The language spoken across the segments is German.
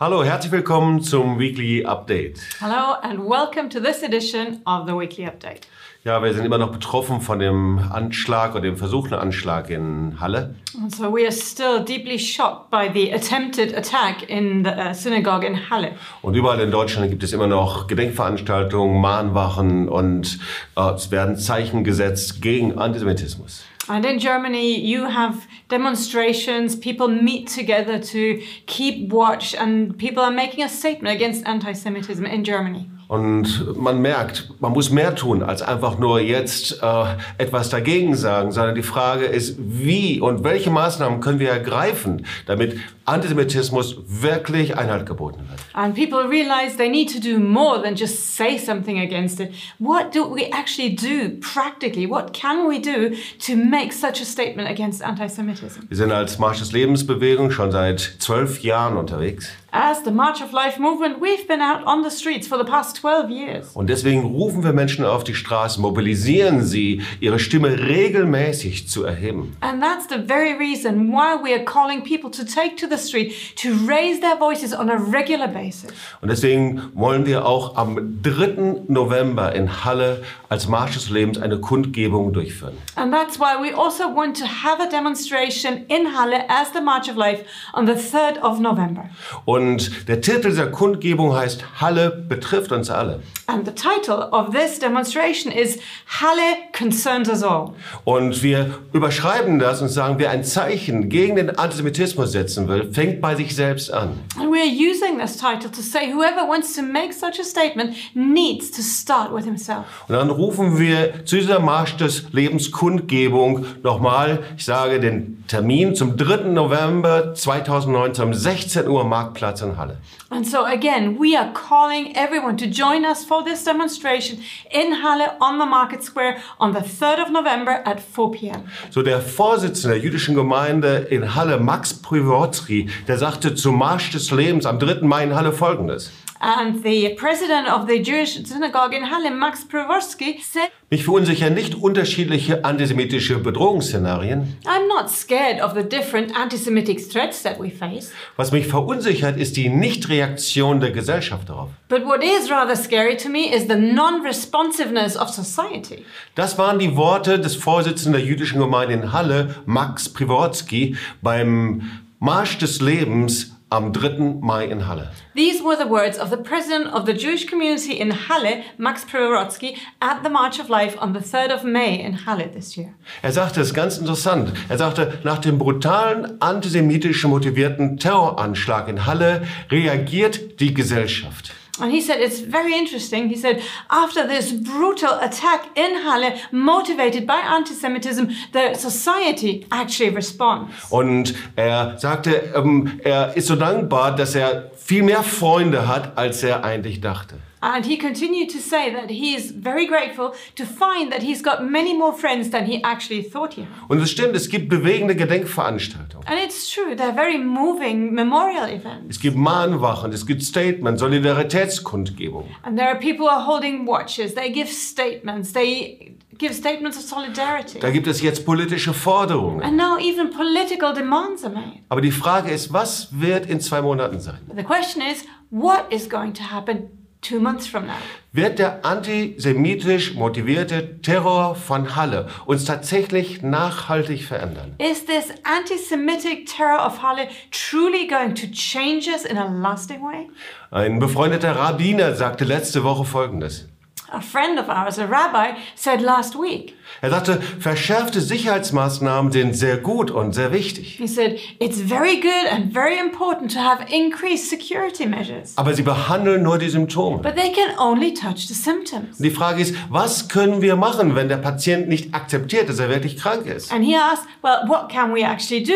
Hallo, herzlich willkommen zum Weekly Update. Hello and welcome to this edition of the Weekly Update. Ja, wir sind immer noch betroffen von dem Anschlag oder dem versuchten Anschlag in Halle. And so we are still deeply shocked by the attempted attack in the uh, synagogue in Halle. Und überall in Deutschland gibt es immer noch Gedenkveranstaltungen, Mahnwachen und äh, es werden Zeichen gesetzt gegen Antisemitismus. And in Germany, you have demonstrations, people meet together to keep watch, and people are making a statement against anti Semitism in Germany. Und man merkt, man muss mehr tun, als einfach nur jetzt äh, etwas dagegen sagen, sondern die Frage ist, wie und welche Maßnahmen können wir ergreifen, damit Antisemitismus wirklich Einhalt geboten wird. And people realize they need to do more than just say something against it. What do we actually do practically? What can we do to make such a statement against anti Semitism? Wir sind als Marsch des Lebens Bewegung schon seit zwölf Jahren unterwegs. As the March of Life movement, we've been out on the streets for the past 12 years. Und deswegen rufen wir Menschen auf die Straße, mobilisieren sie, ihre Stimme regelmäßig zu erheben. And that's the very reason why we are calling people to take to the street to raise their voices on a regular basis. Und deswegen wollen wir auch am 3. November in Halle als Marsch des Lebens eine Kundgebung durchführen. And that's why we also want to have a demonstration in Halle as the March of Life on the 3rd of November. Und der Titel dieser Kundgebung heißt Halle betrifft uns alle. And the title of this demonstration is Halle Concerns Us All. Und wir überschreiben das und sagen, wer ein Zeichen gegen den Antisemitismus setzen will, fängt bei sich selbst an. And we are using this title to say whoever wants to make such a statement needs to start with himself. Und dann rufen wir zu dieser Marsch des Lebens Kundgebung nochmal, ich sage den Termin zum 3. November 2019 um 16 Uhr Marktplatz Halle. And so again, we are calling everyone to join us for this demonstration in Halle on the Market Square on the 3rd of November at 4 p.m. So der Vorsitzende der jüdischen Gemeinde in Halle, Max Priwotsky, der sagte zum Marsch des Lebens am 3. Mai in Halle folgendes. And the president of the Jewish synagogue in Halle, Max Pravorsky, said, Mich verunsichern nicht unterschiedliche antisemitische Bedrohungsszenarien. I'm not scared of the different anti-Semitic threats that we face, Was mich verunsichert, ist die Nichtreaktion der Gesellschaft darauf. but what is rather scary to me is the non-responsiveness of society. Das waren die Worte des Vorsitzenden der jüdischen Gemeinde in Halle, Max Priwotsky, beim Marsch des Lebens am 3. Mai in Halle. These were the words of the president of the Jewish community in Halle, Max Pravorsky, at the March of Life on the 3rd of May in Halle this year. Er sagte es ganz interessant. Er sagte, nach dem brutalen antisemitisch motivierten Terroranschlag in Halle reagiert die Gesellschaft. And he said, it's very interesting. He said, after this brutal attack in Halle, motivated by anti-Semitism, the society actually responds. Und er sagte, ähm, er ist so dankbar, dass er viel mehr Freunde hat, als er eigentlich dachte. And he continued to say that he is very grateful to find that he's got many more friends than he actually thought he had. Und es stimmt, es gibt bewegende Gedenkveranstaltungen. And it's true, they're very moving memorial events. Es gibt Mahnwachen, es gibt Statements, Solidaritätskundgebungen. And there are people who are holding watches, they give statements, they give statements of solidarity. Da gibt es jetzt politische Forderungen. And now even political demands are made. Aber die Frage ist, was wird in zwei Monaten sein? The question is, what is going to happen two months from now? Wird der antisemitisch motivierte Terror von Halle uns tatsächlich nachhaltig verändern? Is this anti Semitic terror of Halle truly going to change us in a lasting way? Ein befreundeter Rabbiner sagte letzte Woche Folgendes. A friend of ours, a rabbi, said last week, Er sagte, verschärfte Sicherheitsmaßnahmen sind sehr gut und sehr wichtig. he said, it's very good and very important to have increased security measures, Aber sie behandeln nur die Symptome. but they can only touch the symptoms. Und die Frage ist, was können wir machen, wenn der Patient nicht akzeptiert, dass er wirklich krank ist? And he asked, well, what can we actually do?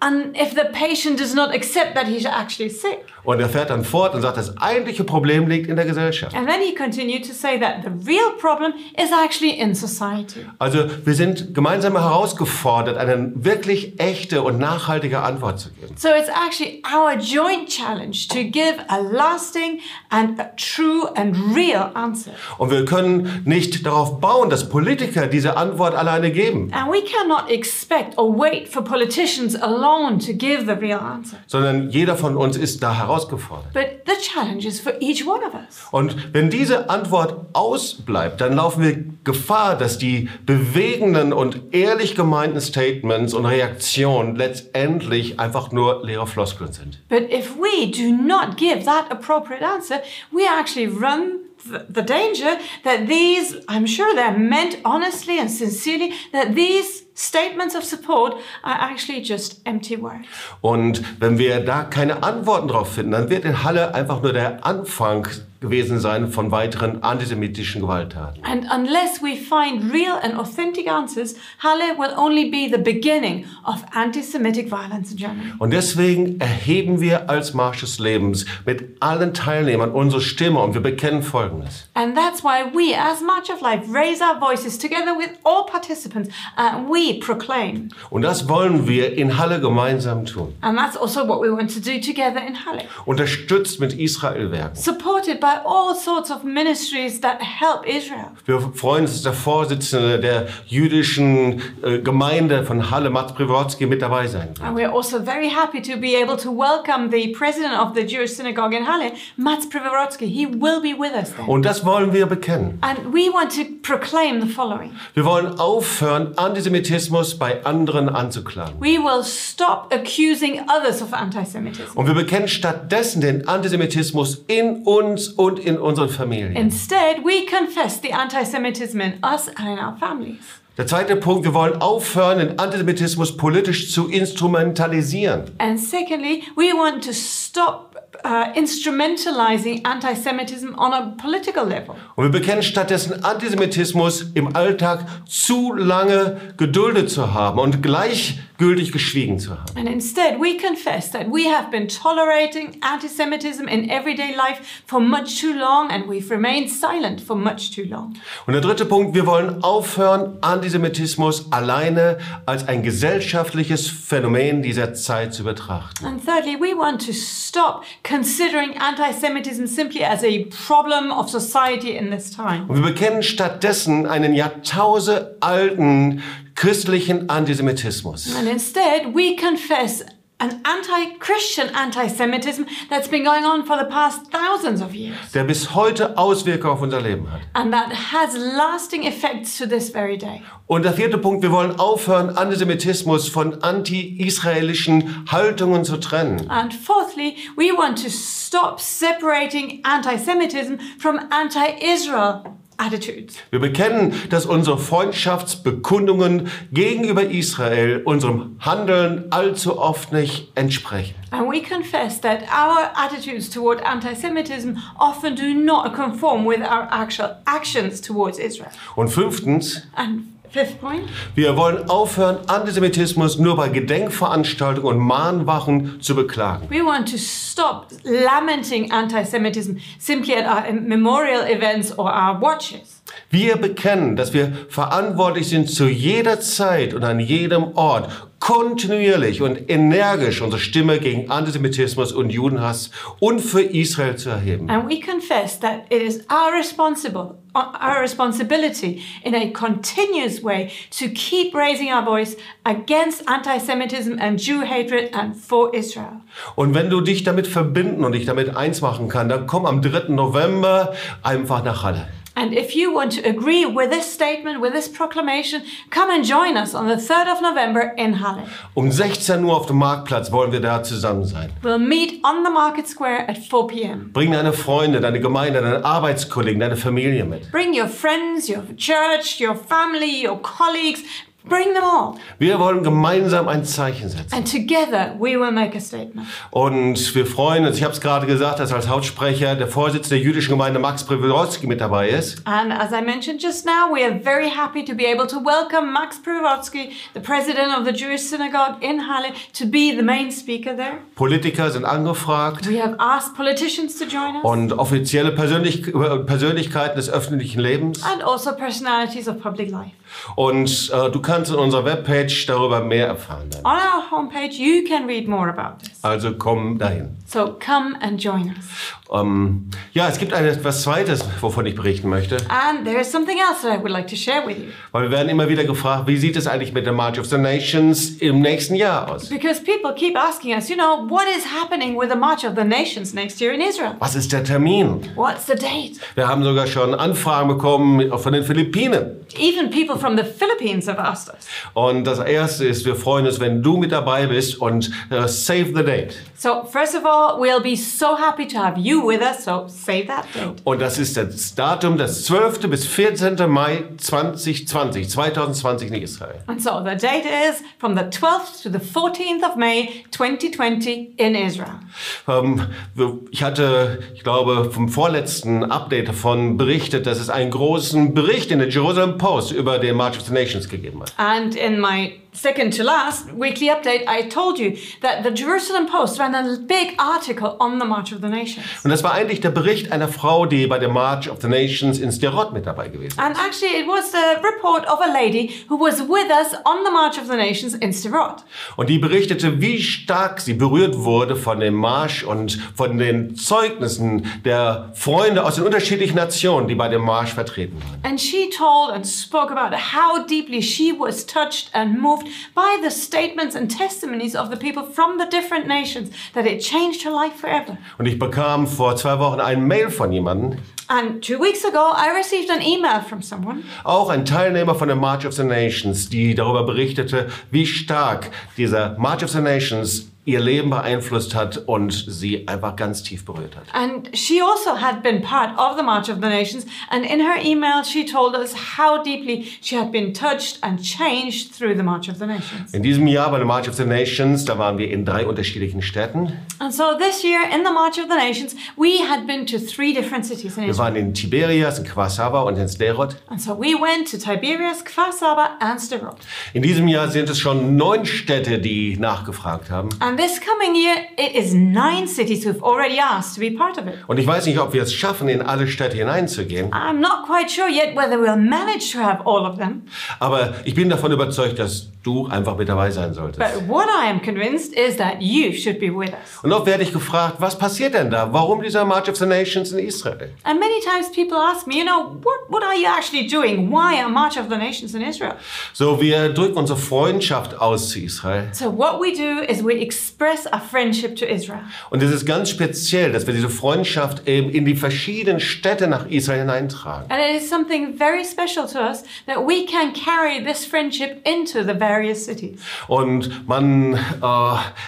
And if the patient does not accept that he's actually sick? Und er fährt dann fort und sagt, das eigentliche Problem liegt in der Gesellschaft. And then he continued to say that the real problem is actually in society. Also wir sind gemeinsam herausgefordert, eine wirklich echte und nachhaltige Antwort zu geben. So it's actually our joint challenge to give a lasting and a true and real answer. Und wir können nicht darauf bauen, dass Politiker diese Antwort alleine geben. And we cannot expect or wait for politicians alone alone to give the real answer. sondern jeder von uns ist da herausgefordert. But the challenge is for each one of us. Und wenn diese Antwort ausbleibt, dann laufen wir Gefahr, dass die bewegenden und ehrlich gemeinten Statements und Reaktionen letztendlich einfach nur leere Floskeln sind. But if we do not give that appropriate answer, we actually run th- the danger that these, I'm sure they're meant honestly and sincerely, that these statements of support are actually just empty words. Und wenn wir da keine Antworten drauf finden, dann wird in Halle einfach nur der Anfang gewesen sein von weiteren antisemitischen Gewalttaten. And unless we find real and authentic answers, Halle will only be the beginning of anti Semitic violence in Germany. Und deswegen erheben wir als Marsch des Lebens mit allen Teilnehmern unsere Stimme und wir bekennen Folgendes. And that's why we, as March of Life, raise our voices together with all participants and we proclaim. Und das wollen wir in Halle gemeinsam tun. And that's also what we want to do together in Halle. Unterstützt mit Israel-Werken. Supported by all sorts of ministries that help Israel. Wir freuen uns, dass der Vorsitzende der jüdischen äh, Gemeinde von Halle, Mats Priwodzki, mit dabei sein wird. And we're also very happy to be able to welcome the president of the Jewish synagogue in Halle, Mats Privorodski. He will be with us there. Und das wollen wir bekennen. And we want to proclaim the following. Wir wollen aufhören, Antisemitismus bei anderen anzuklagen. We will stop accusing others of anti-Semitism. Und wir bekennen stattdessen den Antisemitismus in uns und in unseren Familien. Instead, we confess the anti-Semitism in us and in our families. Der zweite Punkt, wir wollen aufhören, den Antisemitismus politisch zu instrumentalisieren. And secondly, we want to stop uh, instrumentalizing anti-Semitism on a political level. Und wir bekennen stattdessen Antisemitismus im Alltag zu lange geduldet zu haben und gleichgültig geschwiegen zu haben. And instead, we confess that we have been tolerating anti-Semitism in everyday life for much too long and we've remained silent for much too long. Und der dritte Punkt, wir wollen aufhören, Antisemitismus alleine als ein gesellschaftliches Phänomen dieser Zeit zu betrachten. And thirdly, we want to stop considering anti-Semitism simply as a problem of society in this time. Und wir bekennen stattdessen einen jahrtausendalten christlichen Antisemitismus. And instead, we confess an anti-Christian anti-Semitism that's been going on for the past thousands of years. der bis heute Auswirkungen auf unser Leben hat. And that has lasting effects to this very day. Und der vierte Punkt, wir wollen aufhören, Antisemitismus von anti-israelischen Haltungen zu trennen. And fourthly, we want to stop separating anti-Semitism from anti-Israel attitudes. Wir bekennen, dass unsere Freundschaftsbekundungen gegenüber Israel unserem Handeln allzu oft nicht entsprechen. And we confess that our attitudes toward anti-Semitism often do not conform with our actual actions towards Israel. Und fünftens, And fifth point, wir wollen aufhören, Antisemitismus nur bei Gedenkveranstaltungen und Mahnwachen zu beklagen. we want to stop lamenting anti-Semitism simply at our memorial events or our watches. Wir bekennen, dass wir verantwortlich sind, zu jeder Zeit und an jedem Ort kontinuierlich und energisch unsere Stimme gegen Antisemitismus und Judenhass und für Israel zu erheben. And we confess that it is our responsible our responsibility in a continuous way to keep raising our voice against anti-Semitism and Jew hatred and for Israel. Und wenn du dich damit verbinden und dich damit eins machen kannst, dann komm am 3. November einfach nach Halle. And if you want to agree with this statement, with this proclamation, come and join us on the 3rd of November in Halle. Um 16 Uhr auf dem Marktplatz wollen wir da zusammen sein. We'll meet on the market square at 4 p.m. Bring deine Freunde, deine Gemeinde, deine Arbeitskollegen, deine Familie mit. Bring your friends, your church, your family, your colleagues. Bring them all. Wir wollen gemeinsam ein Zeichen setzen. And together we will make a statement. Und wir freuen uns, ich habe es gerade gesagt, dass als Hauptsprecher der Vorsitzende der jüdischen Gemeinde Max Privodowski mit dabei ist. And as I mentioned just now, we are very happy to be able to welcome Max Privotsky, the president of the Jewish synagogue in Halle, to be the main speaker there. Politiker sind angefragt We have asked politicians to join us und offizielle Persönlich Persönlichkeiten des öffentlichen Lebens. and also personalities of public life. Und äh, du kannst in unserer Webpage darüber mehr erfahren. Dann. On our homepage, you can read more about this. Also komm dahin. So come and join us. Ähm, ja, es gibt ein, etwas Zweites, wovon ich berichten möchte. And there is something else that I would like to share with you. Weil wir werden immer wieder gefragt, wie sieht es eigentlich mit der March of the Nations im nächsten Jahr aus? Because people keep asking us, you know, what is happening with the March of the Nations next year in Israel? Was ist der Termin? What's the date? Wir haben sogar schon Anfragen bekommen von den Philippinen. Even people from the Philippines have asked us. Und das Erste ist, wir freuen uns, wenn du mit dabei bist und äh, save the date. So, first of all, we'll be so happy to have you with us, so save that date. Und das ist das Datum, das 12. bis 14. Mai 2020, 2020 in Israel. And so the date is from the 12th to the 14th of May 2020 in Israel. Ähm, wir- ich hatte, ich glaube, vom vorletzten Update davon berichtet, dass es einen großen Bericht in der Jerusalem Post über den March of the Nations gegeben hat. And in my second to last weekly update, I told you that the Jerusalem Post ran a big article on the March of the Nations. Und das war eigentlich der Bericht einer Frau, die bei der March of the Nations in Sderot mit dabei gewesen ist. And actually, it was the report of a lady who was with us on the March of the Nations in Sderot. Und die berichtete, wie stark sie berührt wurde von dem Marsch und von den Zeugnissen der Freunde aus den unterschiedlichen Nationen, die bei dem Marsch vertreten waren. And she told and spoke about how deeply she was touched and moved by the statements and testimonies of the people from the different nations that it changed her life forever. Und ich bekam vor zwei Wochen ein Mail von jemandem, And two weeks ago, I received an email from someone, auch ein Teilnehmer von der March of the Nations, die darüber berichtete, wie stark dieser March of the Nations ihr Leben beeinflusst hat und sie einfach ganz tief berührt hat. and she also had been part of the March of the Nations. And in her email, she told us how deeply she had been touched and changed through the March of the Nations. In diesem Jahr bei der March of the Nations, da waren wir in drei unterschiedlichen Städten. And so this year, in the March of the Nations, we had been to three different cities in Wir Israel. waren in Tiberias, in Kwasava und in Sderot. And so we went to Tiberias, Kfar Saba, and Sderot. In diesem Jahr sind es schon neun Städte, die nachgefragt haben. And this coming year, it is nine cities who've already asked to be part of it. Und ich weiß nicht, ob wir es schaffen, in alle Städte hineinzugehen. I'm not quite sure yet whether we'll manage to have all of them, Aber ich bin davon überzeugt, dass du einfach mit dabei sein solltest. but what I am convinced is that you should be with us. Und oft werde ich gefragt, was passiert denn da? Warum dieser March of the Nations in Israel? And many times people ask me, you know, what, what are you actually doing? Why a March of the Nations in Israel? So, wir drücken unsere Freundschaft aus zu Israel. So what we do is we express our friendship to Israel. Und es ist ganz speziell, dass wir diese Freundschaft eben in die verschiedenen Städte nach Israel hineintragen. And it is something very special to us that we can carry this friendship into the various cities. Und man äh,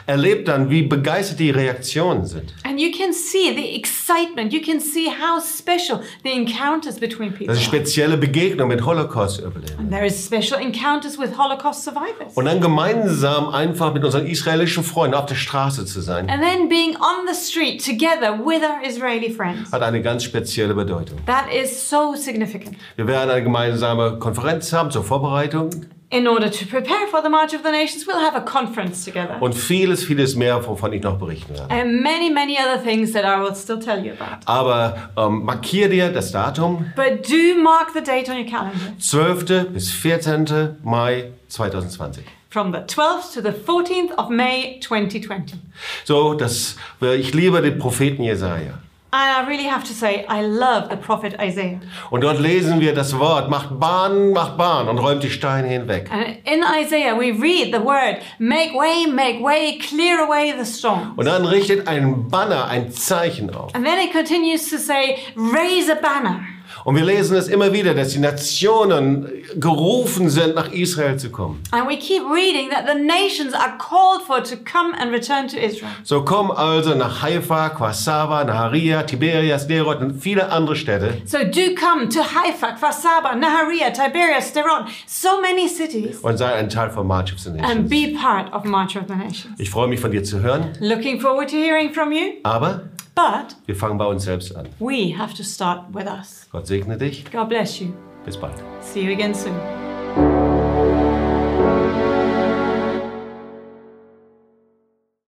erlebt dann, wie begeistert die Reaktionen sind. And you can see the excitement. You can see how special the encounters between people Das ist spezielle Begegnungen mit Holocaust-Überlebenden. And there is special encounters with Holocaust survivors. Und dann gemeinsam einfach mit unseren israelischen Freunden auf der Straße zu sein, And then being on the street together with our Israeli friends. hat eine ganz spezielle Bedeutung. That is so significant. Wir werden eine gemeinsame Konferenz haben zur Vorbereitung In order to prepare for the March of the Nations, we'll have a conference together. und vieles, vieles mehr, wovon ich noch berichten werde. And many, many other things that I will still tell you about. Aber ähm, markier dir das Datum, But do mark the date on your calendar. 12. bis 14. Mai 2020. From the 12th to the 14th of May 2020. So, das, ich liebe den Propheten Jesaja. And I really have to say, I love the prophet Isaiah. Und dort lesen wir das Wort, macht Bahn, macht Bahn und räumt die Steine hinweg. And in Isaiah, we read the word, make way, make way, clear away the storm. Und dann richtet ein Banner, ein Zeichen auf. And then it continues to say, raise a banner. Und wir lesen es immer wieder, dass die Nationen gerufen sind, nach Israel zu kommen. And we keep reading that the nations are called for to come and return to Israel. So komm also nach Haifa, Kwasava, Naharia, Tiberias, Derot und viele andere Städte. So do come to Haifa, Kfar Nahariya, Tiberias, Sderot, so many cities, und sei ein Teil von March of the and Nations. be part of March of the Nations. Ich freue mich von dir zu hören, Looking forward to hearing from you, aber but wir fangen bei uns selbst an. we have to start with us. Gott segne dich. God bless you. Bis bald. See you again soon.